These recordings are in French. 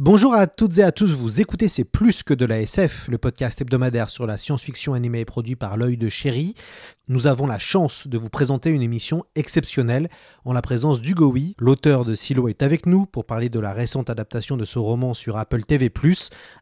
Bonjour à toutes et à tous, vous écoutez C'est plus que de la SF, le podcast hebdomadaire sur la science-fiction animée et produit par l'œil de chéri. Nous avons la chance de vous présenter une émission exceptionnelle en la présence d'Hugo Oui, l'auteur de Silo est avec nous pour parler de la récente adaptation de ce roman sur Apple TV+.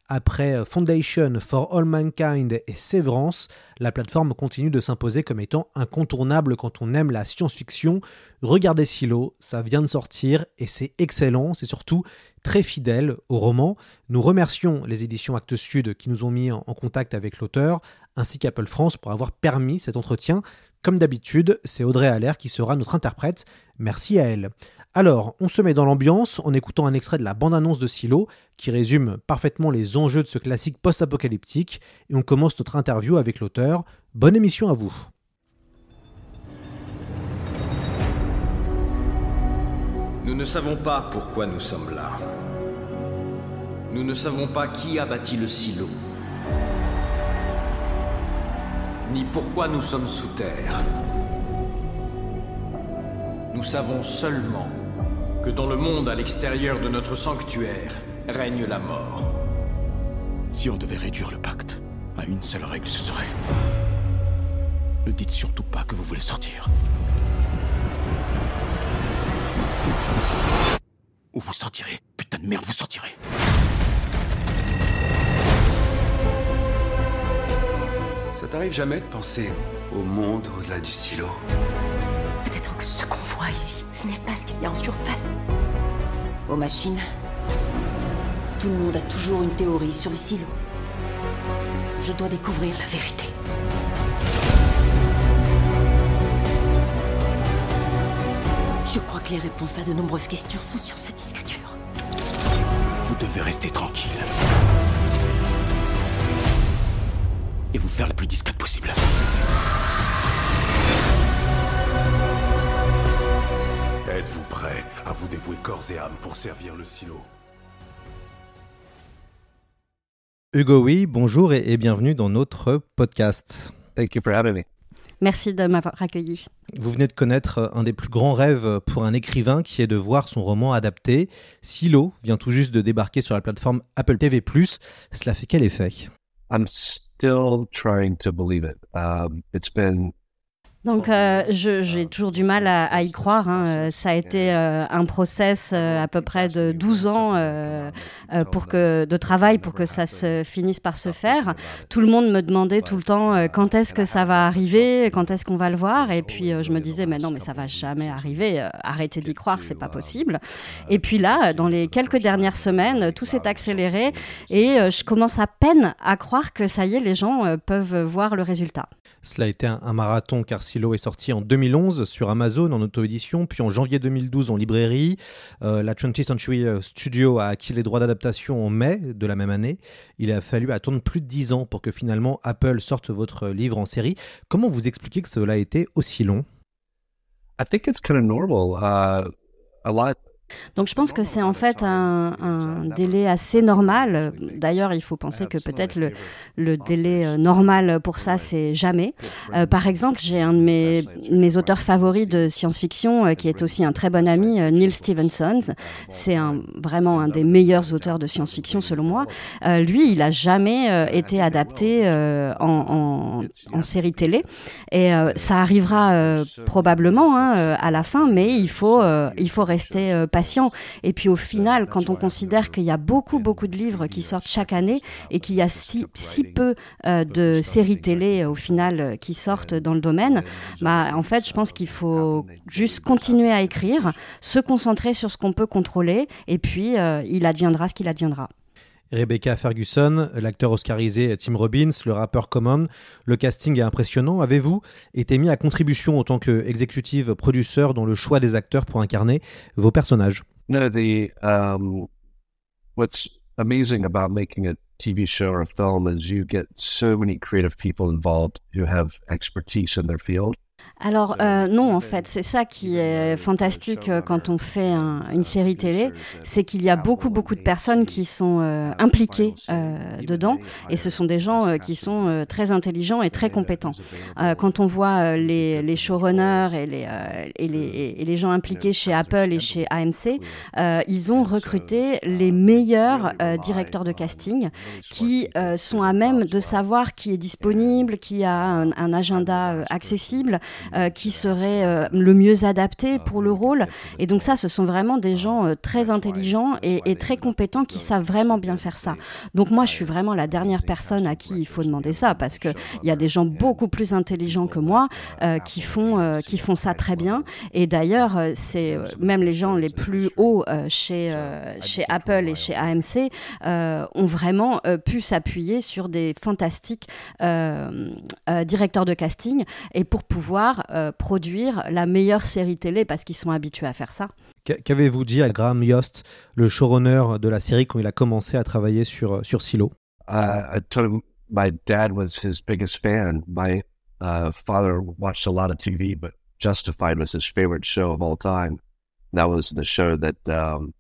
Après Foundation for All Mankind et Severance, la plateforme continue de s'imposer comme étant incontournable quand on aime la science-fiction. Regardez Silo, ça vient de sortir et c'est excellent, c'est surtout très fidèle au roman. Nous remercions les éditions Actes Sud qui nous ont mis en contact avec l'auteur, ainsi qu'Apple France pour avoir permis cet entretien. Comme d'habitude, c'est Audrey Allaire qui sera notre interprète. Merci à elle. Alors, on se met dans l'ambiance en écoutant un extrait de la bande-annonce de Silo qui résume parfaitement les enjeux de ce classique post-apocalyptique et on commence notre interview avec l'auteur. Bonne émission à vous. Nous ne savons pas pourquoi nous sommes là. Nous ne savons pas qui a bâti le silo. Ni pourquoi nous sommes sous terre. Nous savons seulement que dans le monde à l'extérieur de notre sanctuaire règne la mort. Si on devait réduire le pacte à une seule règle, ce serait... Ne dites surtout pas que vous voulez sortir. Ou vous sortirez? Putain de merde, vous sortirez. Ça t'arrive jamais de penser au monde au-delà du silo Peut-être que ce qu'on voit ici, ce n'est pas ce qu'il y a en surface. Aux machines, tout le monde a toujours une théorie sur le silo. Je dois découvrir la vérité. Je crois que les réponses à de nombreuses questions sont sur ce disque dur. Vous devez rester tranquille. Et vous faire la plus discrète possible. Êtes-vous prêt à vous dévouer corps et âme pour servir le silo? Hugo Oui, bonjour et, et bienvenue dans notre podcast. Thank you for having me. Merci de m'avoir accueilli. Vous venez de connaître un des plus grands rêves pour un écrivain qui est de voir son roman adapté. Silo vient tout juste de débarquer sur la plateforme Apple TV+. Cela fait quel effet? I'm still trying to believe it. Um, it's been donc, euh, j'ai toujours du mal à, à y croire. Hein. Ça a été euh, un process euh, à peu près de 12 ans euh, euh, pour que, de travail pour que ça se finisse par se faire. Tout le monde me demandait tout le temps euh, quand est-ce que ça va arriver, quand est-ce qu'on va le voir? Et puis, je me disais, mais non, mais ça va jamais arriver. arrêtez d'y croire, c'est pas possible. Et puis là, dans les quelques dernières semaines, tout s'est accéléré et je commence à peine à croire que ça y est, les gens peuvent voir le résultat. Cela a été un, un marathon car Silo est sorti en 2011 sur Amazon en auto-édition, puis en janvier 2012 en librairie. Euh, la 20th Century Studio a acquis les droits d'adaptation en mai de la même année. Il a fallu attendre plus de 10 ans pour que finalement Apple sorte votre livre en série. Comment vous expliquez que cela a été aussi long? I think it's kind of normal. Uh, a lot Donc je pense que c'est en fait un, un, délai assez normal. D'ailleurs, il faut penser que peut-être le, le, délai normal pour ça, c'est jamais. Euh, par exemple, j'ai un de mes, mes, auteurs favoris de science-fiction, euh, qui est aussi un très bon ami, euh, Neil Stephenson. C'est un, vraiment un des meilleurs auteurs de science-fiction, selon moi. Euh, lui, il a jamais euh, été adapté euh, en, en, en, série télé. Et ça arrivera probablement hein, à la fin, mais il faut, il faut rester patient. Et puis au final, quand on considère qu'il y a beaucoup, beaucoup de livres qui sortent chaque année et qu'il y a si, si peu euh, de séries télé au final qui sortent dans le domaine, bah, en fait, je pense qu'il faut juste continuer à écrire, se concentrer sur ce qu'on peut contrôler et puis euh, il adviendra ce qu'il adviendra. Rebecca Ferguson, l'acteur oscarisé Tim Robbins, le rappeur Common. Le casting est impressionnant. Avez-vous été mis à contribution en tant qu'exécutive producteur dans le choix des acteurs pour incarner vos personnages? No, the um, what's amazing about making a TV show or a film is you get so many creative people involved who have expertise in their field. Alors euh, non, en fait, c'est ça qui est fantastique euh, quand on fait un, une série télé, c'est qu'il y a beaucoup beaucoup de personnes qui sont euh, impliquées euh, dedans, et ce sont des gens euh, qui sont euh, très intelligents et très compétents. Euh, quand on voit euh, les, les showrunners et les, euh, et, les, et les gens impliqués chez Apple et chez AMC, euh, ils ont recruté les meilleurs euh, directeurs de casting qui euh, sont à même de savoir qui est disponible, qui a un, un agenda euh, accessible, euh, qui serait euh, le mieux adapté pour le rôle. Et donc ça, ce sont vraiment des gens euh, très intelligents et, et, très compétents qui savent vraiment bien faire ça. Donc moi, je suis vraiment la dernière personne à qui il faut demander ça parce que il y a des gens beaucoup plus intelligents que moi qui font qui font ça très bien. Et d'ailleurs, c'est même les gens les plus hauts chez chez Apple et chez AMC ont vraiment pu s'appuyer sur des fantastiques directeurs de casting et pour pouvoir euh, produire la meilleure série télé parce qu'ils sont habitués à faire ça. Qu'avez-vous dit à Graham Yost, le showrunner de la série, quand il a commencé à travailler sur, sur Silo? Uh, I told him my dad was his biggest fan. My uh, father watched a lot of TV, but Justified was his favorite show of all time. That was the show that um,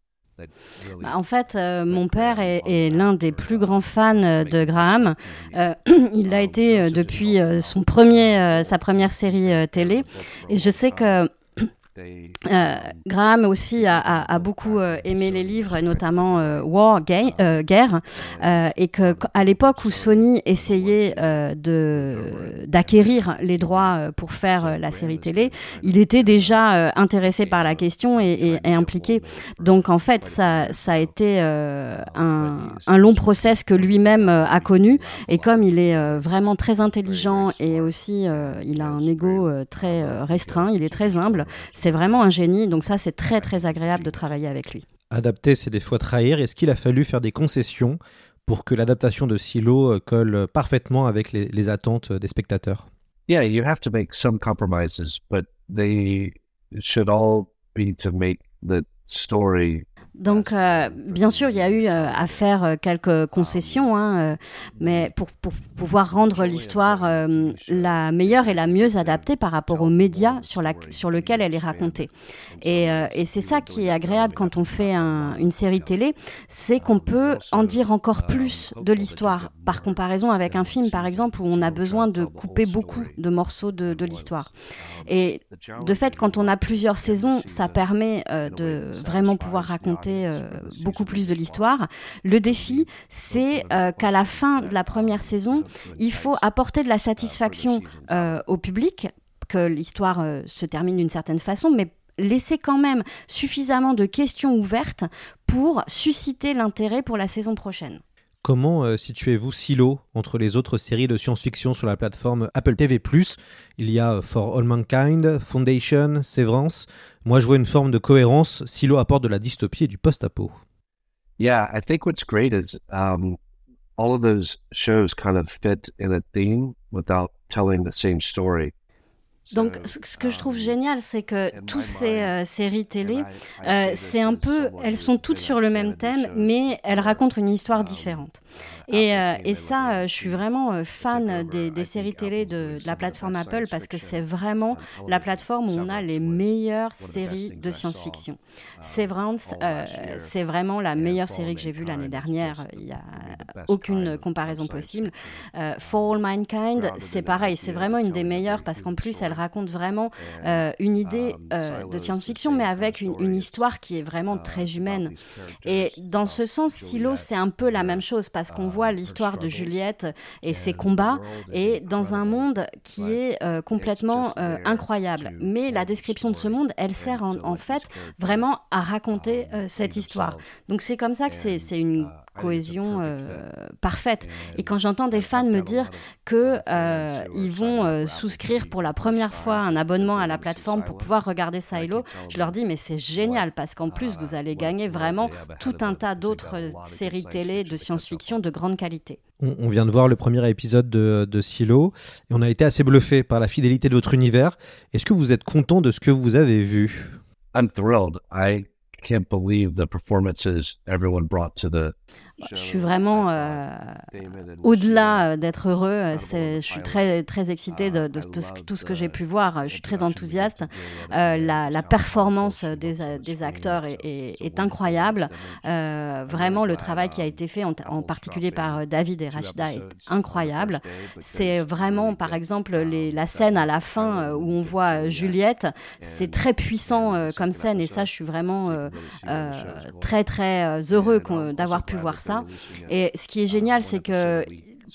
en fait, euh, mon père est, est l'un des plus grands fans de Graham. Euh, il l'a été euh, depuis son premier, sa première série télé. Et je sais que euh, Graham aussi a, beaucoup euh, aimé les livres, notamment euh, War, Gay, Guerre, et que à l'époque où Sony essayait d'acquérir les droits pour faire la série télé, il était déjà intéressé par la question et, impliqué. Donc en fait, ça, a été un, long process que lui-même a connu, et comme il est vraiment très intelligent et aussi il a un ego très restreint, il est très humble vraiment un génie, donc ça c'est très très agréable de travailler avec lui. Adapter, c'est des fois trahir. Est-ce qu'il a fallu faire des concessions pour que l'adaptation de Silo colle parfaitement avec les, les, attentes des spectateurs? Yeah, you have to make some compromises, but they should all be to make the story donc, euh, bien sûr, il y a eu euh, à faire euh, quelques concessions, hein, mais pour, pour, pouvoir rendre l'histoire euh, la meilleure et la mieux adaptée par rapport aux médias sur, la, sur lequel elle est racontée. Et, et c'est ça qui est agréable quand on fait un, une série télé, c'est qu'on peut en dire encore plus de l'histoire, par comparaison avec un film, par exemple, où on a besoin de couper beaucoup de morceaux de, de l'histoire. Et de fait, quand on a plusieurs saisons, ça permet de vraiment pouvoir raconter euh, beaucoup plus de l'histoire. Le défi, c'est euh, qu'à la fin de la première saison, il faut apporter de la satisfaction euh, au public, que l'histoire se termine d'une certaine façon, mais laisser quand même suffisamment de questions ouvertes pour susciter l'intérêt pour la saison prochaine. Comment euh, situez-vous Silo entre les autres séries de science-fiction sur la plateforme Apple TV ⁇ Il y a For All Mankind, Foundation, Severance. Moi, je vois une forme de cohérence. Silo apporte de la dystopie et du post-apo. Yeah, I think what's great is um, all of those shows kind of fit in a theme without telling the same story. Donc, ce que je trouve génial, c'est que toutes ces euh, séries télé, euh, c'est un peu, elles sont toutes sur le même thème, mais elles racontent une histoire différente. Et, euh, et ça, je suis vraiment fan des, des séries télé de, de, la plateforme Apple parce que c'est vraiment la plateforme où on a les meilleures séries de science-fiction. Severance, c'est vraiment la meilleure série que j'ai vue l'année dernière. Il n'y a aucune comparaison possible. For All Mankind, c'est pareil, c'est vraiment une des meilleures parce qu'en plus, elle raconte vraiment euh, une idée euh, de science-fiction, mais avec une, une, histoire qui est vraiment très humaine. Et dans ce sens, Silo, c'est un peu la même chose, parce qu'on voit l'histoire de Juliette et ses combats, et dans un monde qui est euh, complètement incroyable. Mais la description de ce monde, elle sert en, en fait vraiment à raconter cette histoire. Donc c'est comme ça que c'est une cohésion parfaite. Et quand j'entends des fans me dire que ils vont souscrire pour la première fois un abonnement à la plateforme pour pouvoir regarder Silo, je leur dis mais c'est génial parce qu'en plus vous allez gagner vraiment tout un tas d'autres séries télé de science-fiction de grande qualité. On, vient de voir le premier épisode de, de, Silo et on a été assez bluffé par la fidélité de votre univers. Est-ce que vous êtes content de ce que vous avez vu? I'm thrilled. I can't believe the performances everyone brought to the je suis vraiment euh, au-delà euh, d'être heureux. Euh, je suis très, très excitée de, tout ce que j'ai pu voir. Je suis très enthousiaste. la, performance des, des acteurs est, incroyable. vraiment, le travail qui a été fait, en, particulier par David et Rachida, est incroyable. C'est vraiment, par exemple, les, la scène à la fin où on voit Juliette. C'est très puissant comme scène et ça, je suis vraiment très, très heureux d'avoir pu voir ça. Et ce qui est génial, c'est que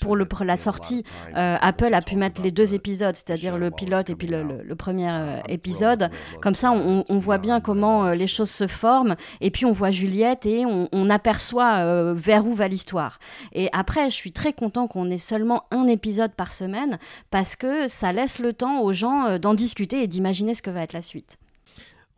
pour, le, la sortie, euh, Apple a pu mettre les deux épisodes, c'est-à-dire le pilote et puis le, premier euh, épisode. Comme ça, on, voit bien comment euh, les choses se forment. Et puis, on voit Juliette et on, aperçoit vers où va l'histoire. Et après, je suis très content qu'on ait seulement un épisode par semaine parce que ça laisse le temps aux gens d'en discuter et d'imaginer ce que va être la suite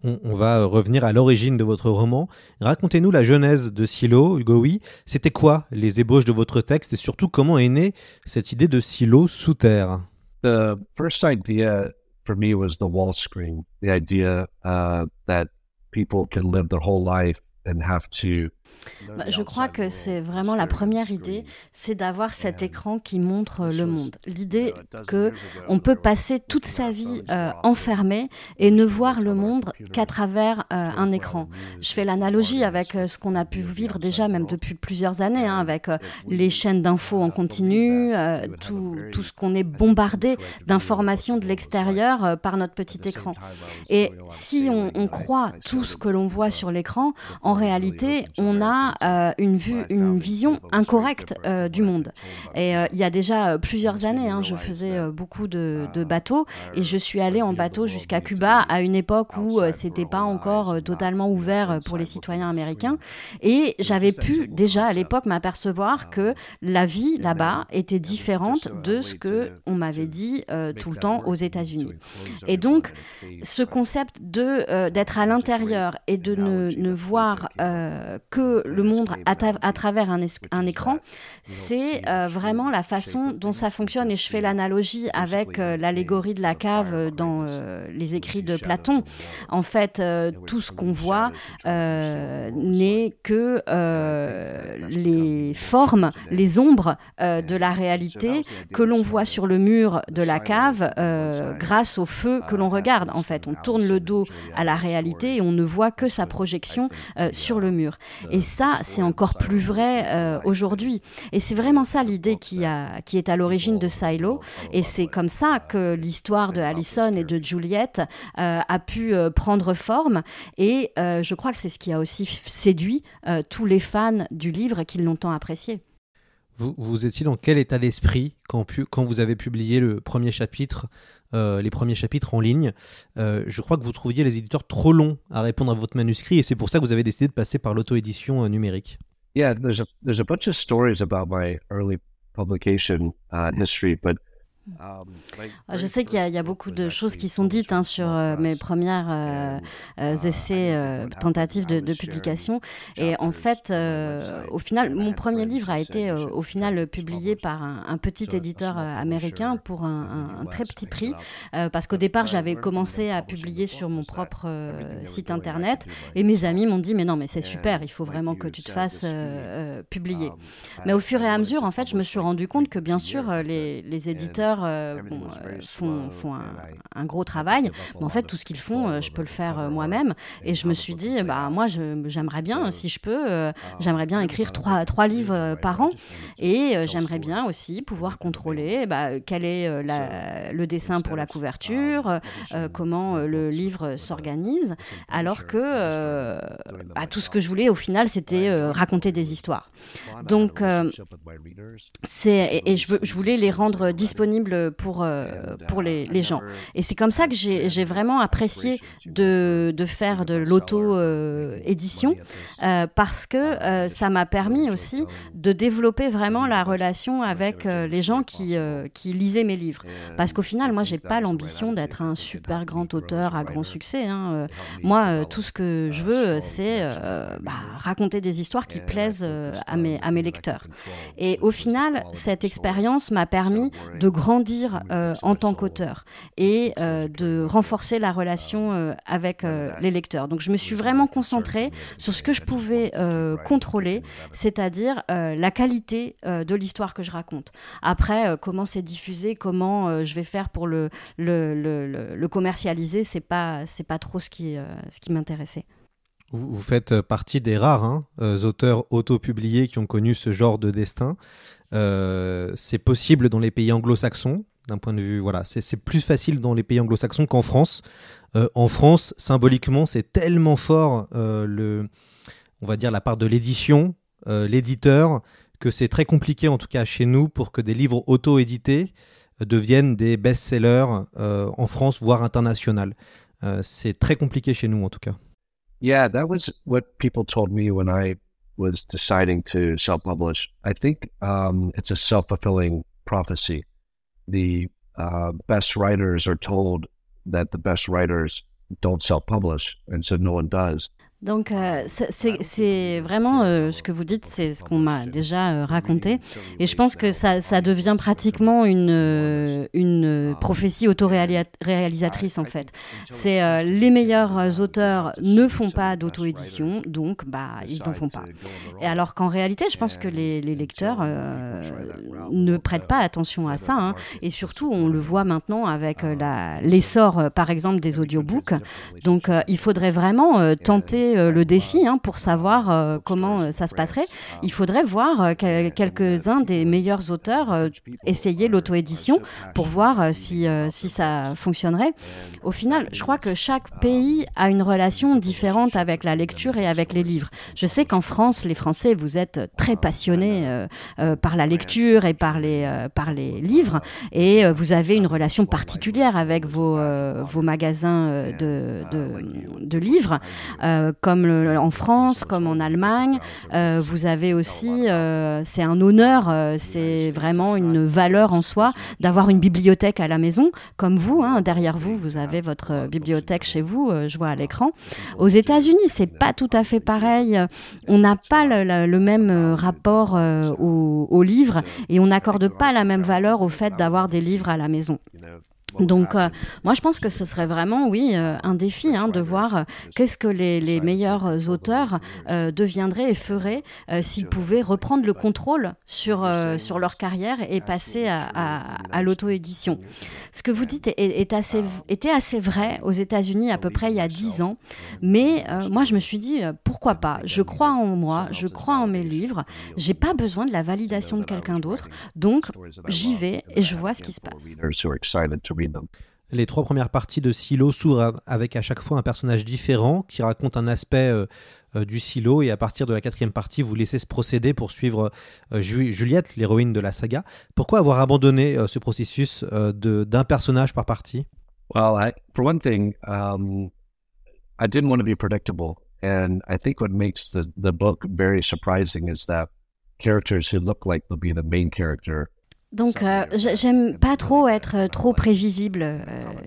on, va revenir à l'origine de votre roman. Racontez-nous la genèse de Silo, Hugo Oui. C'était quoi les ébauches de votre texte et surtout comment est née cette idée de silo sous terre? The first idea for me was the wall screen. The idea uh, that people can live their whole life and have to bah, je crois que c'est vraiment la première idée, c'est d'avoir cet écran qui montre le monde. L'idée que on peut passer toute sa vie euh, enfermé et ne voir le monde qu'à travers euh, un écran. Je fais l'analogie avec euh, ce qu'on a pu vivre déjà même depuis plusieurs années, hein, avec les chaînes d'infos en continu, tout, tout, ce qu'on est bombardé d'informations de l'extérieur par notre petit écran. Et si on, on croit tout ce que l'on voit sur l'écran, en réalité, on a euh, une, vue, une vision incorrecte euh, du monde. Et euh, il y a déjà plusieurs années, hein, je faisais beaucoup de, bateaux et je suis allée en bateau jusqu'à Cuba à une époque où c'était pas encore totalement ouvert pour les citoyens américains. Et j'avais pu déjà à l'époque m'apercevoir que la vie là-bas était différente de ce que on m'avait dit tout le temps aux États-Unis. Et donc, ce concept de d'être à l'intérieur et de ne, ne voir que le monde à, travers un, écran, c'est euh, vraiment la façon dont ça fonctionne. Et je fais l'analogie avec euh, l'allégorie de la cave euh, dans les écrits de Platon. En fait, tout ce qu'on voit n'est que les formes, les ombres de la réalité que l'on voit sur le mur de la cave grâce au feu que l'on regarde. En fait, on tourne le dos à la réalité et on ne voit que sa projection sur le mur. Et ça, c'est encore plus vrai euh, aujourd'hui. Et c'est vraiment ça l'idée qui, a, qui est à l'origine de Silo. Et c'est comme ça que l'histoire de Allison et de Juliette euh, a pu euh, prendre forme. Et je crois que c'est ce qui a aussi séduit tous les fans du livre qui l'ont tant apprécié. Vous, vous étiez dans quel état d'esprit quand, quand vous avez publié le premier chapitre euh, les premiers chapitres en ligne. Euh, je crois que vous trouviez les éditeurs trop longs à répondre à votre manuscrit et c'est pour ça que vous avez décidé de passer par l'auto-édition euh, numérique. Yeah, there's a, a bunch of stories about my early publication uh, history, but je sais qu'il y, a beaucoup de choses qui sont dites hein, sur euh, mes premières euh, euh, essais, tentatives de, publication. Et en fait, au final, mon premier livre a été au final publié par un, petit éditeur américain pour un, très petit prix. parce qu'au départ, j'avais commencé à publier sur mon propre site internet. Et mes amis m'ont dit, mais non, mais c'est super, il faut vraiment que tu te fasses publier. Mais au fur et à mesure, en fait, je me suis rendu compte que bien sûr, les éditeurs euh, euh, font, font un, gros travail, mais en fait, tout ce qu'ils font, euh, je peux le faire moi-même. Et je me suis dit, bah, moi, j'aimerais bien, si je peux, j'aimerais bien écrire trois, trois livres par an. Et j'aimerais bien aussi pouvoir contrôler bah, quel est le dessin pour la couverture, comment le livre s'organise, alors que bah, tout ce que je voulais, au final, c'était raconter des histoires. Donc, c'est et, je, je voulais les rendre disponibles disponible pour, pour les, les, gens. Et c'est comme ça que j'ai vraiment apprécié de, de faire de l'auto-édition, parce que ça m'a permis aussi de développer vraiment la relation avec les gens qui, qui lisaient mes livres. Parce qu'au final, moi, j'ai pas l'ambition d'être un super grand auteur à grand succès. Hein. Moi, tout ce que je veux, c'est bah, raconter des histoires qui plaisent à mes, à mes lecteurs. Et au final, cette expérience m'a permis de grandir euh, en tant qu'auteur et euh, de renforcer la relation euh, avec les lecteurs. Donc je me suis vraiment concentrée sur ce que je pouvais contrôler, c'est-à-dire la qualité de l'histoire que je raconte. Après, comment c'est diffusé, comment je vais faire pour le, le, le, le commercialiser, c'est pas, c'est pas trop ce qui, ce qui m'intéressait. Vous, faites partie des rares hein, auteurs autopubliés qui ont connu ce genre de destin. Euh, c'est possible dans les pays anglo-saxons, d'un point de vue, voilà, c'est plus facile dans les pays anglo-saxons qu'en France. Euh, en France, symboliquement, c'est tellement fort, euh, on va dire, la part de l'édition, l'éditeur, que c'est très compliqué, en tout cas chez nous, pour que des livres auto-édités deviennent des best-sellers en France, voire international. c'est très compliqué chez nous, en tout cas. Yeah, that was what people told me when I was deciding to self publish. I think um, it's a self fulfilling prophecy. The uh, best writers are told that the best writers don't self publish, and so no one does. Donc euh, c'est vraiment euh, ce que vous dites, c'est ce qu'on m'a déjà euh, raconté. Et je pense que ça, ça devient pratiquement une, une prophétie autoréalisatrice en fait. C'est les meilleurs auteurs ne font pas d'auto-édition, donc bah, ils n'en font pas. Et alors qu'en réalité, je pense que les, les lecteurs ne prêtent pas attention à ça. Hein. Et surtout, on le voit maintenant avec l'essor, par exemple, des audiobooks. Donc il faudrait vraiment tenter euh, le défi hein, pour savoir euh, comment euh, ça se passerait. Il faudrait voir quelques-uns des meilleurs auteurs essayer l'auto-édition pour voir si, si ça fonctionnerait. Au final, je crois que chaque pays a une relation différente avec la lecture et avec les livres. Je sais qu'en France, les Français, vous êtes très passionnés par la lecture et par les, par les livres. et vous avez une relation particulière avec vos, vos magasins de, de, de livres comme en France, comme en Allemagne. Euh, vous avez aussi, euh, c'est un honneur, euh, c'est vraiment une valeur en soi d'avoir une bibliothèque à la maison, comme vous. Hein, derrière vous, vous avez votre bibliothèque chez vous, je vois à l'écran. Aux États-Unis, c'est pas tout à fait pareil. On n'a pas le, même rapport aux, aux livres et on n'accorde pas la même valeur au fait d'avoir des livres à la maison. Donc, euh, moi, je pense que ce serait vraiment, oui, euh, un défi hein, de voir euh, qu'est-ce que les, les, meilleurs auteurs deviendraient et feraient s'ils pouvaient reprendre le contrôle sur, sur leur carrière et passer à, à, à l'auto-édition. Ce que vous dites est, est, assez, était assez vrai aux États-Unis à peu près il y a dix ans, mais moi, je me suis dit, pourquoi pas? Je crois en moi, je crois en mes livres, j'ai pas besoin de la validation de quelqu'un d'autre, donc j'y vais et je vois ce qui se passe. Les trois premières parties de Silo s'ouvrent avec à chaque fois un personnage différent qui raconte un aspect euh, euh, du silo. Et à partir de la quatrième partie vous laissez ce procédé pour suivre euh, Juliette, l'héroïne de la saga. Pourquoi avoir abandonné ce processus d'un personnage par partie? Well, I, for one thing, um, I didn't want to be predictable, and I think what makes the the book very surprising is that characters who look like they'll be the main character donc, euh, j'aime pas trop être euh, trop prévisible. Euh,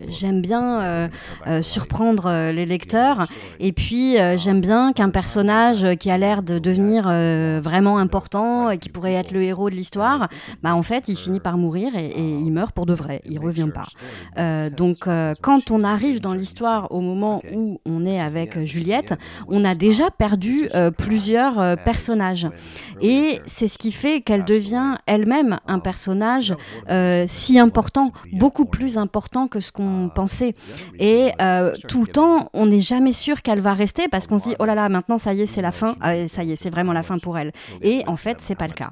j'aime bien surprendre les lecteurs. Et puis, j'aime bien qu'un personnage qui a l'air de devenir vraiment important et qui pourrait être le héros de l'histoire, bah, en fait, il finit par mourir et, il meurt pour de vrai. Il revient pas. donc, quand on arrive dans l'histoire au moment où on est avec Juliette, on a déjà perdu plusieurs personnages. Et c'est ce qui fait qu'elle devient elle-même un personnage euh, si important, beaucoup plus important que ce qu'on pensait. Et euh, tout le temps, on n'est jamais sûr qu'elle va rester parce qu'on se dit oh là là, maintenant ça y est, c'est la fin, ah, ça y est, c'est vraiment la fin pour elle. Et en fait, c'est pas le cas.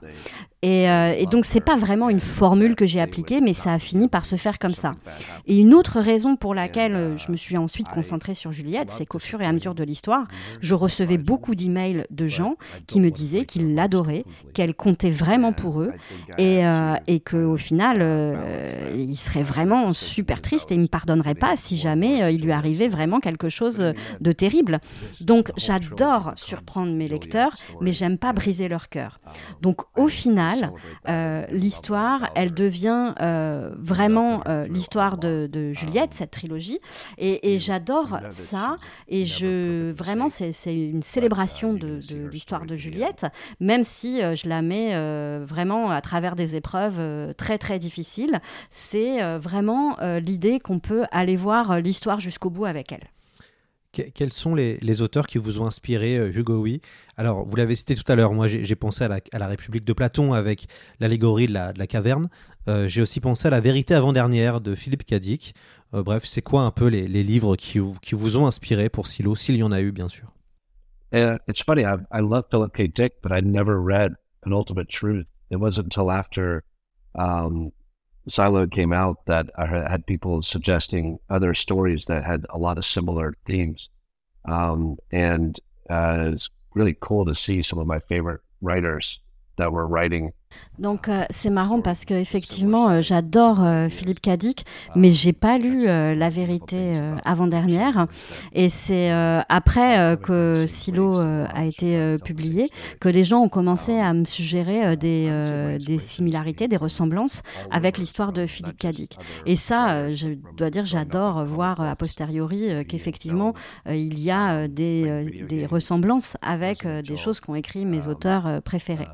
Et, euh, et donc, c'est pas vraiment une formule que j'ai appliquée, mais ça a fini par se faire comme ça. Et une autre raison pour laquelle euh, je me suis ensuite concentrée sur Juliette, c'est qu'au fur et à mesure de l'histoire, je recevais beaucoup d'emails de gens qui me disaient qu'ils l'adoraient, qu'elle comptait vraiment pour eux, et, euh, et qu'au final, euh, il serait vraiment super triste et il me pardonnerait pas si jamais euh, il lui arrivait vraiment quelque chose de terrible. Donc, j'adore surprendre mes lecteurs, mais j'aime pas briser leur cœur. Donc, au final, euh, l'histoire, elle devient euh, vraiment euh, l'histoire de, de, Juliette, cette trilogie. Et, et j'adore ça. Et je vraiment, c'est une célébration de, de l'histoire de Juliette, même si je la mets vraiment à travers des épreuves très très difficiles. C'est vraiment l'idée qu'on peut aller voir l'histoire jusqu'au bout avec elle. Quels sont les, auteurs qui vous ont inspiré, Hugo Oui Alors, vous l'avez cité tout à l'heure, moi j'ai pensé à la, République de Platon avec l'allégorie de, la, caverne. Euh, j'ai aussi pensé à La vérité avant-dernière de Philippe Cadic. Euh, bref, c'est quoi un peu les, livres qui, vous ont inspiré pour Silo, s'il y en a eu, bien sûr? Uh, It's funny, I love Philip K. Dick, but I never read An Ultimate Truth. It wasn't until after um, Silo came out that I had people suggesting other stories that had a lot of similar themes. Um, and uh, it's really cool to see some of my favorite writers that were writing Donc euh, c'est marrant parce que effectivement euh, j'adore euh, Philippe Cadic, mais j'ai pas lu La Vérité avant dernière et c'est après que Silo a été publié que les gens ont commencé à me suggérer des, des similarités, des ressemblances avec l'histoire de Philippe Cadic. Et ça, je dois dire, j'adore voir a posteriori qu'effectivement il y a des, des ressemblances avec des choses qu'ont écrit mes auteurs préférés.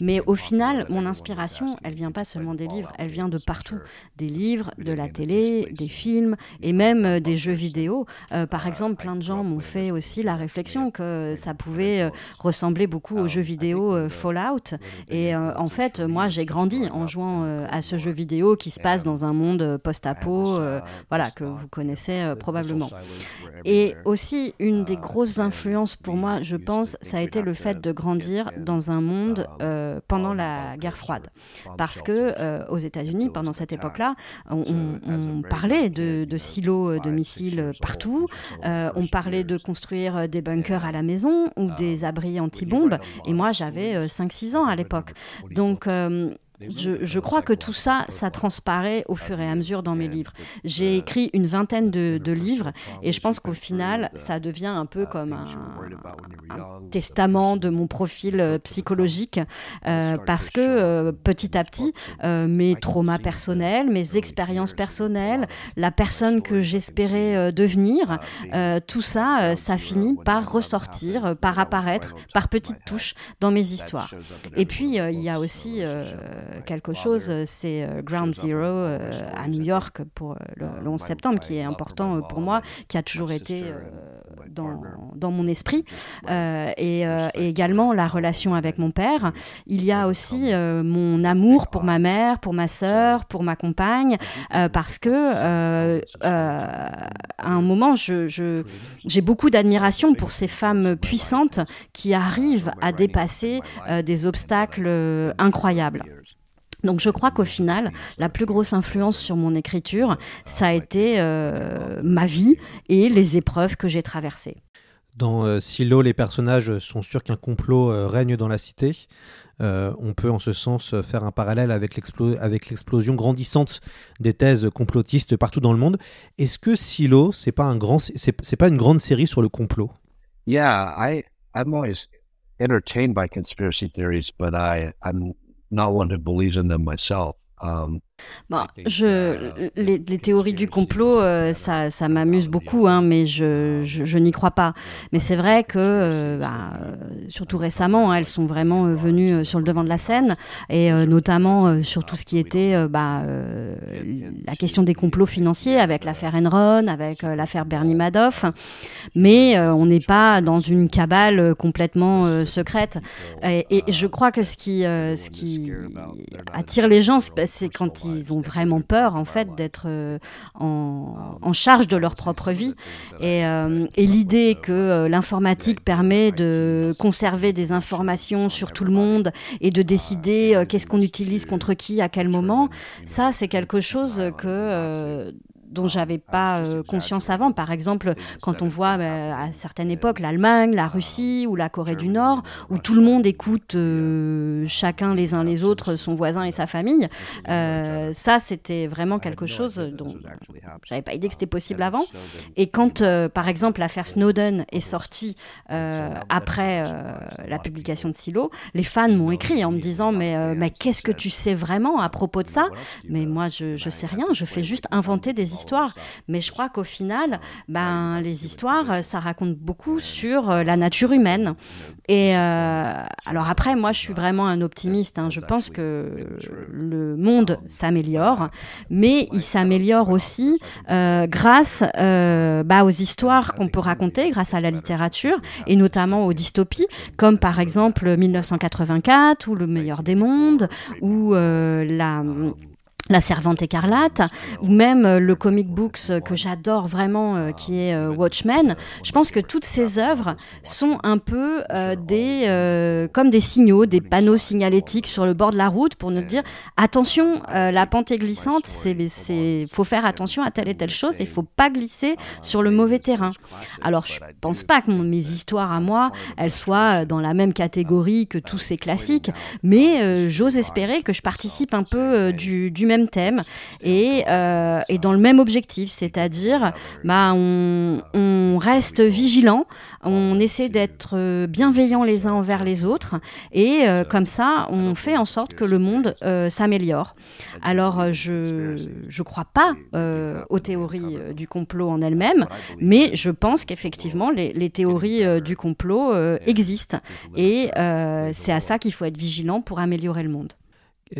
Mais au final mon inspiration, elle vient pas seulement des livres, elle vient de partout. Des livres, de la télé, des films et même euh, des jeux vidéo. Euh, par exemple, plein de gens m'ont fait aussi la réflexion que ça pouvait euh, ressembler beaucoup aux jeux vidéo Fallout. Et en fait, moi, j'ai grandi en jouant à ce jeu vidéo qui se passe dans un monde post-apo, voilà, que vous connaissez probablement. Et aussi, une des grosses influences pour moi, je pense, ça a été le fait de grandir dans un monde pendant la guerre froide. Parce que euh, aux États-Unis, pendant cette époque-là, on, parlait de, silos de missiles partout, euh, on parlait de construire des bunkers à la maison ou des abris anti-bombes. Et moi, j'avais 5-6 euh, ans à l'époque. Donc, euh, je, je, crois que tout ça, ça transparaît au fur et à mesure dans mes livres. J'ai écrit une vingtaine de, de livres et je pense qu'au final, ça devient un peu comme un, un testament de mon profil euh, psychologique euh, parce que euh, petit à petit, euh, mes traumas personnels, mes expériences personnelles, la personne que j'espérais euh, devenir, euh, tout ça, ça finit par ressortir, par apparaître, par petites touches dans mes histoires. Et puis, il y a aussi quelque chose, c'est Ground Zero à New York pour le, le, 11 septembre, qui est important pour moi, qui a toujours été dans, dans, mon esprit, euh, et, euh, et, également la relation avec mon père. Il y a aussi euh, mon amour pour ma mère, pour ma sœur, pour ma compagne, parce que à un moment, j'ai je, j'ai beaucoup d'admiration pour ces femmes puissantes qui arrivent à dépasser des obstacles incroyables. Donc je crois qu'au final, la plus grosse influence sur mon écriture, ça a été euh, ma vie et les épreuves que j'ai traversées. Dans euh, Silo, les personnages sont sûrs qu'un complot euh, règne dans la cité. Euh, on peut en ce sens faire un parallèle avec l'explosion grandissante des thèses complotistes partout dans le monde. Est-ce que Silo, c'est pas un grand, c'est pas une grande série sur le complot? Yeah, I I'm always entertained by conspiracy theories, but I I'm not one who believes in them myself. Um, Bon, je, les, les, théories du complot, euh, ça, ça m'amuse beaucoup, hein, mais je, je, je n'y crois pas. Mais c'est vrai que, euh, bah, surtout récemment, hein, elles sont vraiment euh, venues euh, sur le devant de la scène, et euh, notamment euh, sur tout ce qui était bah, la question des complots financiers, avec l'affaire Enron, avec l'affaire Bernie Madoff. Mais on n'est pas dans une cabale complètement secrète. Et, et, je crois que ce qui, ce qui attire les gens, c'est quand ils qu'ils ont vraiment peur en fait d'être en, en, charge de leur propre vie. Et, et l'idée que l'informatique permet de conserver des informations sur tout le monde et de décider qu'est-ce qu'on utilise contre qui à quel moment, ça c'est quelque chose que dont j'avais pas euh, conscience avant. Par exemple, quand on voit bah, à certaines époques l'Allemagne, la Russie ou la Corée du Nord, où tout le monde écoute euh, chacun les uns les autres, son voisin et sa famille, euh, ça c'était vraiment quelque chose dont j'avais pas idée que c'était possible avant. Et quand, par exemple, l'affaire Snowden est sortie après la publication de Silo, les fans m'ont écrit en me disant mais, mais qu'est-ce que tu sais vraiment à propos de ça? Mais moi je, je sais rien, je fais juste inventer des histoires. Mais je crois qu'au final, ben, les histoires, ça raconte beaucoup sur euh, la nature humaine. Et euh, alors après, moi, je suis vraiment un optimiste. Hein. Je pense que le monde s'améliore, mais il s'améliore aussi euh, grâce bah, aux histoires qu'on peut raconter, grâce à la littérature, et notamment aux dystopies, comme par exemple 1984 ou Le meilleur des mondes, ou la la Servante écarlate, ou même euh, le comic books que j'adore vraiment, euh, qui est euh, Watchmen. Je pense que toutes ces œuvres sont un peu des, comme des signaux, des panneaux signalétiques sur le bord de la route pour nous dire attention, la pente est glissante, c'est, faut faire attention à telle et telle chose, il faut pas glisser sur le mauvais terrain. Alors je pense pas que mes histoires à moi, elles soient dans la même catégorie que tous ces classiques, mais j'ose espérer que je participe un peu du, du même thème et, euh, et dans le même objectif, c'est-à-dire bah, on, on, reste vigilant, on essaie d'être bienveillant les uns envers les autres et euh, comme ça, on fait en sorte que le monde euh, s'améliore. Alors, je ne crois pas aux théories du complot en elles-mêmes, mais je pense qu'effectivement, les, les, théories du complot existent et c'est à ça qu'il faut être vigilant pour améliorer le monde.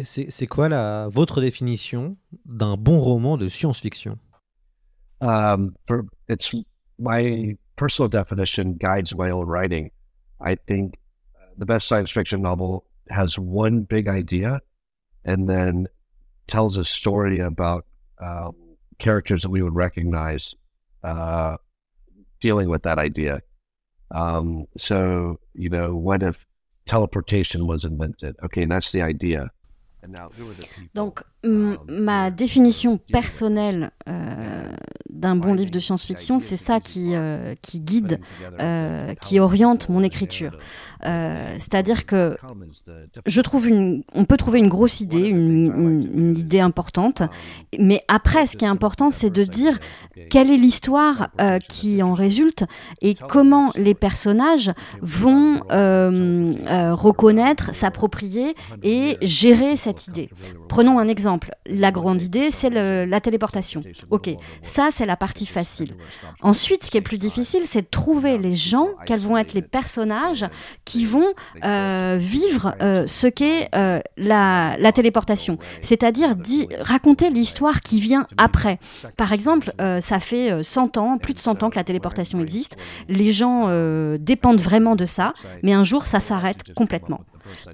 C'est quoi la, votre définition d'un bon roman de science-fiction um, It's my personal definition guides my own writing. I think the best science fiction novel has one big idea and then tells a story about um, characters that we would recognize uh, dealing with that idea. Um, so, you know, what if teleportation was invented? Okay, that's the idea. Donc, ma définition personnelle euh, d'un bon livre de science-fiction, c'est ça qui, euh, qui guide, euh, qui oriente mon écriture. C'est-à-dire que je trouve une, on peut trouver une grosse idée, une, idée importante, mais après, ce qui est important, c'est de dire quelle est l'histoire qui en résulte et comment les personnages vont reconnaître, s'approprier et gérer cette idée. Prenons un exemple la grande idée, c'est la téléportation. Ok, ça c'est la partie facile. Ensuite, ce qui est plus difficile, c'est de trouver les gens, quels vont être les personnages qui vont euh, vivre euh, ce qu'est euh, la, téléportation. C'est-à-dire raconter l'histoire qui vient après. Par exemple, ça fait 100 ans, plus de 100 ans que la téléportation existe. Les gens dépendent vraiment de ça, mais un jour ça s'arrête complètement.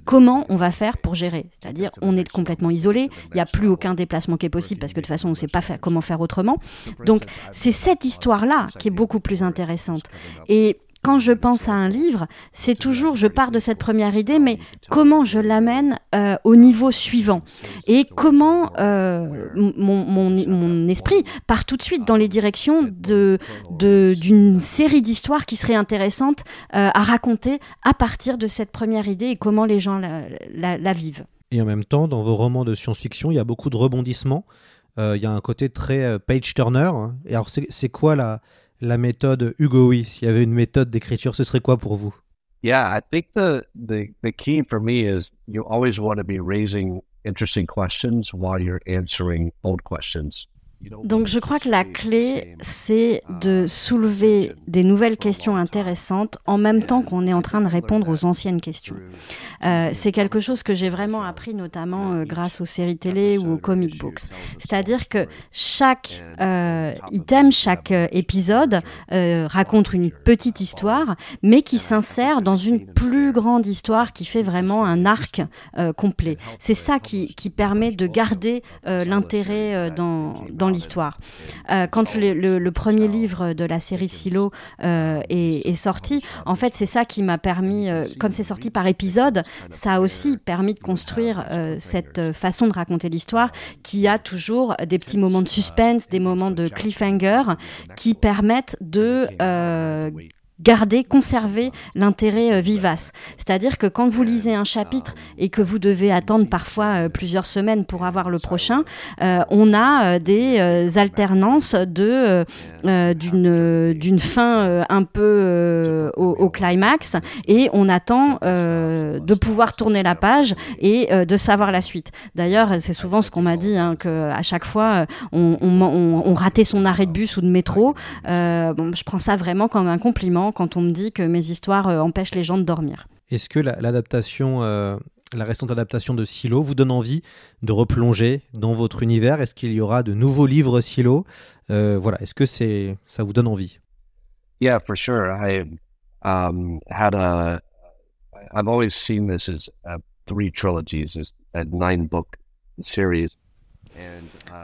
Comment on va faire pour gérer? C'est-à-dire, on est complètement isolé, il n'y a plus aucun déplacement qui est possible parce que de toute façon, on ne sait pas comment faire autrement. Donc, c'est cette histoire-là qui est beaucoup plus intéressante. Et quand je pense à un livre, c'est toujours, je pars de cette première idée, mais comment je l'amène euh, au niveau suivant? Et comment euh, mon, esprit part tout de suite dans les directions d'une série d'histoires qui seraient intéressantes euh, à raconter à partir de cette première idée et comment les gens la, vivent. Et en même temps, dans vos romans de science-fiction, il y a beaucoup de rebondissements. il y a un côté très page-turner. Et alors, c'est quoi la la méthode Hugo S'il y avait une méthode d'écriture, ce serait quoi pour vous? Yeah, I think the, the, the key for me is you always want to be raising interesting questions while you're answering old questions. Donc je crois que la clé, c'est de soulever des nouvelles questions intéressantes en même temps qu'on est en train de répondre aux anciennes questions. Euh, c'est quelque chose que j'ai vraiment appris notamment euh, grâce aux séries télé ou aux comic books. C'est-à-dire que chaque euh, item, chaque épisode raconte une petite histoire, mais qui s'insère dans une plus grande histoire qui fait vraiment un arc complet. C'est ça qui, permet de garder l'intérêt dans, dans l'histoire. quand le, premier livre de la série Silo est, est, sorti, en fait, c'est ça qui m'a permis, comme c'est sorti par épisode, ça a aussi permis de construire euh, cette façon de raconter l'histoire qui a toujours des petits moments de suspense, des moments de cliffhanger qui permettent de euh, garder, conserver l'intérêt euh, vivace. C'est-à-dire que quand vous lisez un chapitre et que vous devez attendre parfois euh, plusieurs semaines pour avoir le prochain, euh, on a des alternances de d'une d'une fin un peu au, climax et on attend de pouvoir tourner la page et de savoir la suite. D'ailleurs, c'est souvent ce qu'on m'a dit hein, que à chaque fois on, on, ratait son arrêt de bus ou de métro. bon, je prends ça vraiment comme un compliment quand on me dit que mes histoires euh, empêchent les gens de dormir. Est-ce que l'adaptation, euh, la, récente adaptation de Silo vous donne envie de replonger dans votre univers? Est-ce qu'il y aura de nouveaux livres Silo? Euh, Voilà, est-ce que c'est ça vous donne envie? Yeah, for sure. I um, had a. I've always seen this as uh, three trilogies, a nine book series.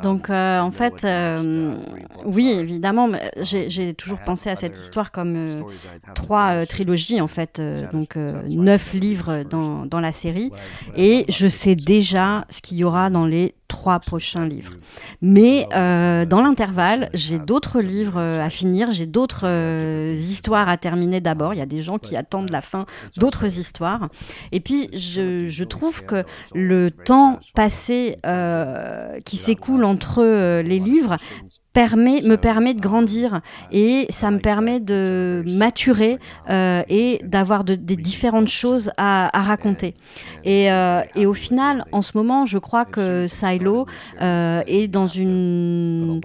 Donc euh, en fait, euh, oui, évidemment, j'ai toujours pensé à cette histoire comme euh, trois trilogies en fait, donc neuf livres dans, dans, la série, et je sais déjà ce qu'il y aura dans les trois prochains livres. Mais dans l'intervalle, j'ai d'autres livres à finir, j'ai d'autres histoires à terminer d'abord. Il y a des gens qui attendent la fin d'autres histoires, et puis je, je, trouve que le temps passé qui s'écoule entre euh, les livres permet, me permet de grandir et ça me permet de maturer euh, et d'avoir de, des différentes choses à, à raconter. Et, euh, et, au final, en ce moment, je crois que Silo euh, est dans une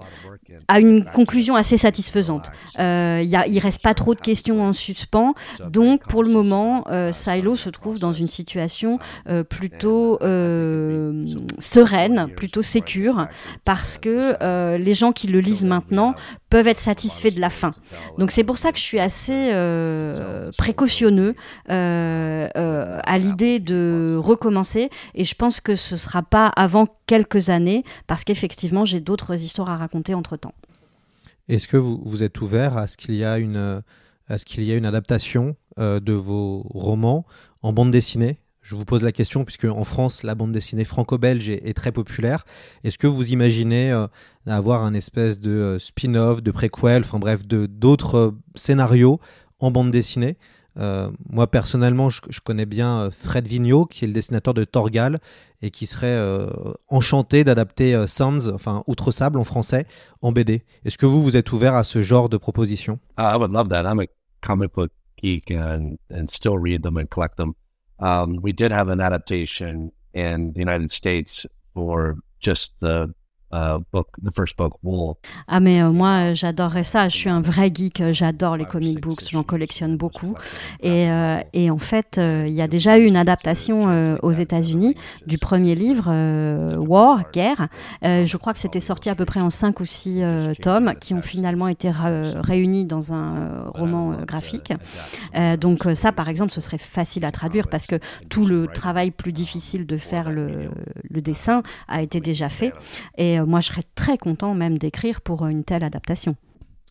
a une conclusion assez satisfaisante. Euh, y a, il reste pas trop de questions en suspens, donc pour le moment, euh, Silo se trouve dans une situation euh, plutôt euh, sereine, plutôt sécure, parce que euh, les gens qui le lisent maintenant peuvent être satisfaits de la fin. Donc c'est pour ça que je suis assez euh, précautionneux à l'idée de recommencer et je pense que ce sera pas avant quelques années parce qu'effectivement j'ai d'autres histoires à raconter entre temps. Est-ce que vous, vous, êtes ouvert à ce qu'il y a une à ce qu'il y ait une adaptation de vos romans en bande dessinée? Je vous pose la question, puisque en France, la bande dessinée franco-belge est, très populaire. Est-ce que vous imaginez euh, avoir un espèce de euh, spin-off, de préquel, enfin bref, de d'autres euh, scénarios en bande dessinée? Moi personnellement, je, connais bien Fred Vigneault, qui est le dessinateur de Torgal et qui serait enchanté d'adapter Sans, enfin Outre Sable en français, en BD. Est-ce que vous vous êtes ouvert à ce genre de proposition? Ah, I would love that. I'm a comic book geek and, and still read them and collect them. Um, we did have an adaptation in the United States for just the Uh, book, the first book, Wool. Ah mais euh, moi j'adorerais ça, je suis un vrai geek, j'adore les comic books, j'en collectionne beaucoup. et, euh, et en fait euh, il y a déjà eu une adaptation euh, aux États-Unis du premier livre euh, War, guerre. je crois que c'était sorti à peu près en 5 ou 6 tomes qui ont finalement été réunis dans un roman graphique. donc ça par exemple ce serait facile à traduire parce que tout le travail plus difficile de faire le, le dessin a été déjà fait. et euh, moi, je serais très content même d'écrire pour une telle adaptation.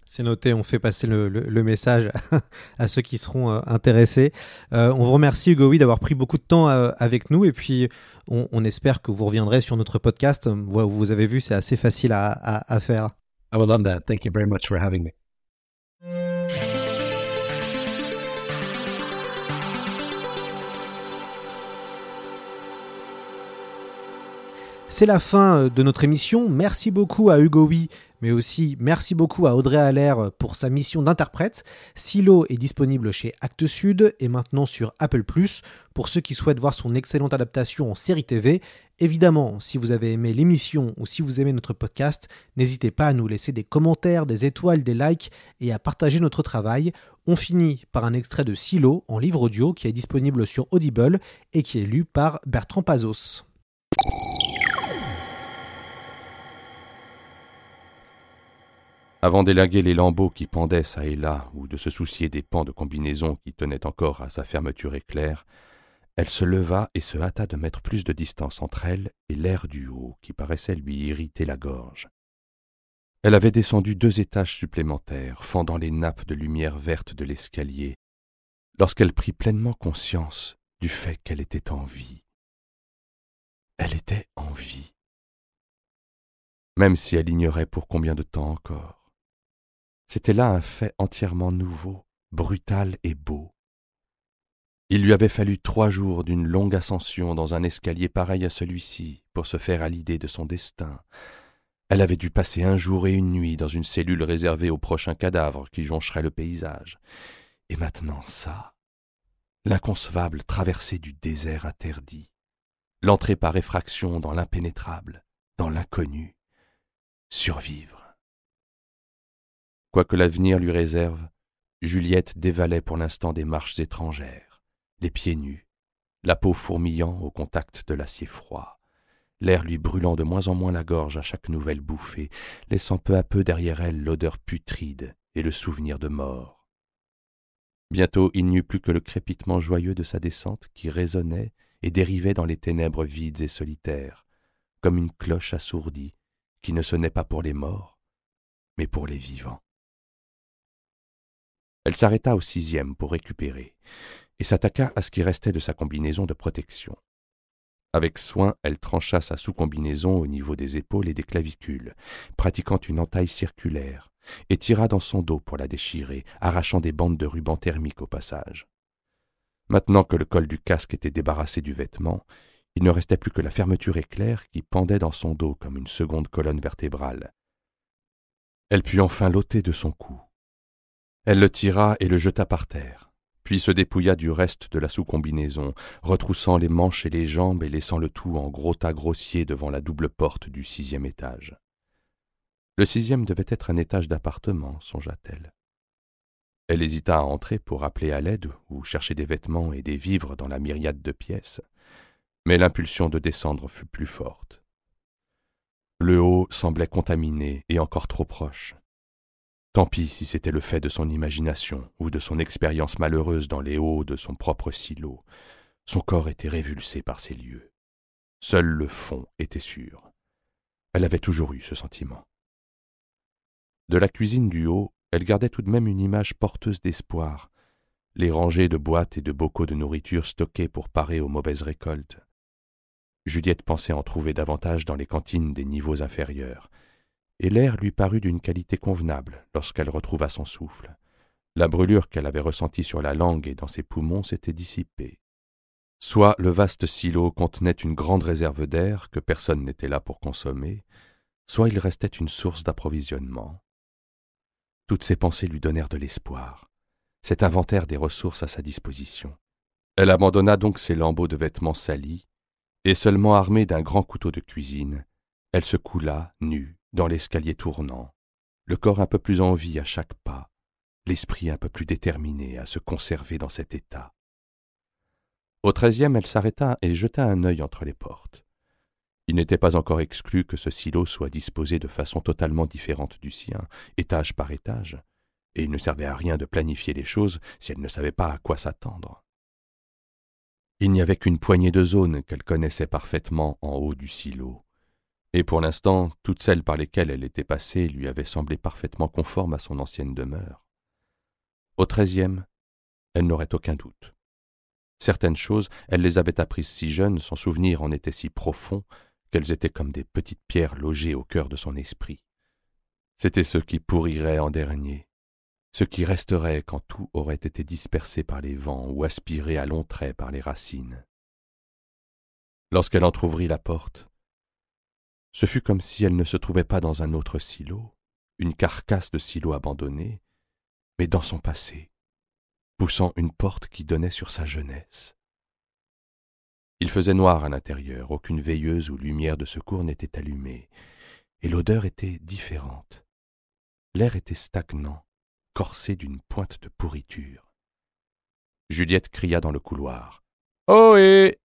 C'est noté, on fait passer le, message à ceux qui seront euh, intéressés. Euh, on vous remercie Hugo Oui d'avoir pris beaucoup de temps avec nous et puis on, espère que vous reviendrez sur notre podcast. Vous, vous avez vu, c'est assez facile à, à, faire. I would love that. Thank you very much for having me. C'est la fin euh, de notre émission. Merci beaucoup à Hugo Oui, mais aussi merci beaucoup à Audrey Allaire pour sa mission d'interprète. Silo est disponible chez Actes Sud et maintenant sur Apple ⁇ pour ceux qui souhaitent voir son excellente adaptation en série TV. Évidemment, si vous avez aimé l'émission ou si vous aimez notre podcast, n'hésitez pas à nous laisser des commentaires, des étoiles, des likes et à partager notre travail. On finit par un extrait de Silo en livre audio qui est disponible sur Audible et qui est lu par Bertrand Pazos. Avant d'élaguer les lambeaux qui pendaient çà et là, ou de se soucier des pans de combinaison qui tenaient encore à sa fermeture éclair, elle se leva et se hâta de mettre plus de distance entre elle et l'air du haut qui paraissait lui irriter la gorge. Elle avait descendu deux étages supplémentaires, fendant les nappes de lumière verte de l'escalier, lorsqu'elle prit pleinement conscience du fait qu'elle était en vie. Elle était en vie, même si elle ignorait pour combien de temps encore. C'était là un fait entièrement nouveau, brutal et beau. Il lui avait fallu trois jours d'une longue ascension dans un escalier pareil à celui-ci pour se faire à l'idée de son destin. Elle avait dû passer un jour et une nuit dans une cellule réservée aux prochains cadavres qui joncheraient le paysage. Et maintenant ça, l'inconcevable traversée du désert interdit, l'entrée par effraction dans l'impénétrable, dans l'inconnu, survivre. Quoi que l'avenir lui réserve, Juliette dévalait pour l'instant des marches étrangères, les pieds nus, la peau fourmillant au contact de l'acier froid, l'air lui brûlant de moins en moins la gorge à chaque nouvelle bouffée, laissant peu à peu derrière elle l'odeur putride et le souvenir de mort. Bientôt il n'y eut plus que le crépitement joyeux de sa descente qui résonnait et dérivait dans les ténèbres vides et solitaires, comme une cloche assourdie qui ne sonnait pas pour les morts, mais pour les vivants. Elle s'arrêta au sixième pour récupérer, et s'attaqua à ce qui restait de sa combinaison de protection. Avec soin, elle trancha sa sous-combinaison au niveau des épaules et des clavicules, pratiquant une entaille circulaire, et tira dans son dos pour la déchirer, arrachant des bandes de ruban thermique au passage. Maintenant que le col du casque était débarrassé du vêtement, il ne restait plus que la fermeture éclair qui pendait dans son dos comme une seconde colonne vertébrale. Elle put enfin l'ôter de son cou, elle le tira et le jeta par terre, puis se dépouilla du reste de la sous-combinaison, retroussant les manches et les jambes et laissant le tout en gros tas grossier devant la double porte du sixième étage. Le sixième devait être un étage d'appartement, songea-t-elle. Elle hésita à entrer pour appeler à l'aide ou chercher des vêtements et des vivres dans la myriade de pièces, mais l'impulsion de descendre fut plus forte. Le haut semblait contaminé et encore trop proche. Tant pis si c'était le fait de son imagination ou de son expérience malheureuse dans les hauts de son propre silo. Son corps était révulsé par ces lieux. Seul le fond était sûr. Elle avait toujours eu ce sentiment. De la cuisine du haut, elle gardait tout de même une image porteuse d'espoir, les rangées de boîtes et de bocaux de nourriture stockés pour parer aux mauvaises récoltes. Juliette pensait en trouver davantage dans les cantines des niveaux inférieurs, et l'air lui parut d'une qualité convenable lorsqu'elle retrouva son souffle. La brûlure qu'elle avait ressentie sur la langue et dans ses poumons s'était dissipée. Soit le vaste silo contenait une grande réserve d'air que personne n'était là pour consommer, soit il restait une source d'approvisionnement. Toutes ces pensées lui donnèrent de l'espoir, cet inventaire des ressources à sa disposition. Elle abandonna donc ses lambeaux de vêtements salis, et seulement armée d'un grand couteau de cuisine, elle se coula, nue, dans l'escalier tournant, le corps un peu plus en vie à chaque pas, l'esprit un peu plus déterminé à se conserver dans cet état. Au treizième, elle s'arrêta et jeta un œil entre les portes. Il n'était pas encore exclu que ce silo soit disposé de façon totalement différente du sien, étage par étage, et il ne servait à rien de planifier les choses si elle ne savait pas à quoi s'attendre. Il n'y avait qu'une poignée de zones qu'elle connaissait parfaitement en haut du silo, et pour l'instant toutes celles par lesquelles elle était passée lui avaient semblé parfaitement conformes à son ancienne demeure. Au treizième, elle n'aurait aucun doute. Certaines choses, elle les avait apprises si jeune, son souvenir en était si profond, qu'elles étaient comme des petites pierres logées au cœur de son esprit. C'était ce qui pourrirait en dernier, ce qui resterait quand tout aurait été dispersé par les vents ou aspiré à longs traits par les racines. Lorsqu'elle entr'ouvrit la porte, ce fut comme si elle ne se trouvait pas dans un autre silo, une carcasse de silo abandonnée, mais dans son passé, poussant une porte qui donnait sur sa jeunesse. Il faisait noir à l'intérieur, aucune veilleuse ou lumière de secours n'était allumée, et l'odeur était différente. L'air était stagnant, corsé d'une pointe de pourriture. Juliette cria dans le couloir. Ohé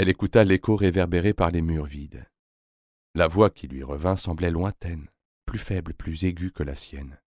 elle écouta l'écho réverbéré par les murs vides. La voix qui lui revint semblait lointaine, plus faible, plus aiguë que la sienne.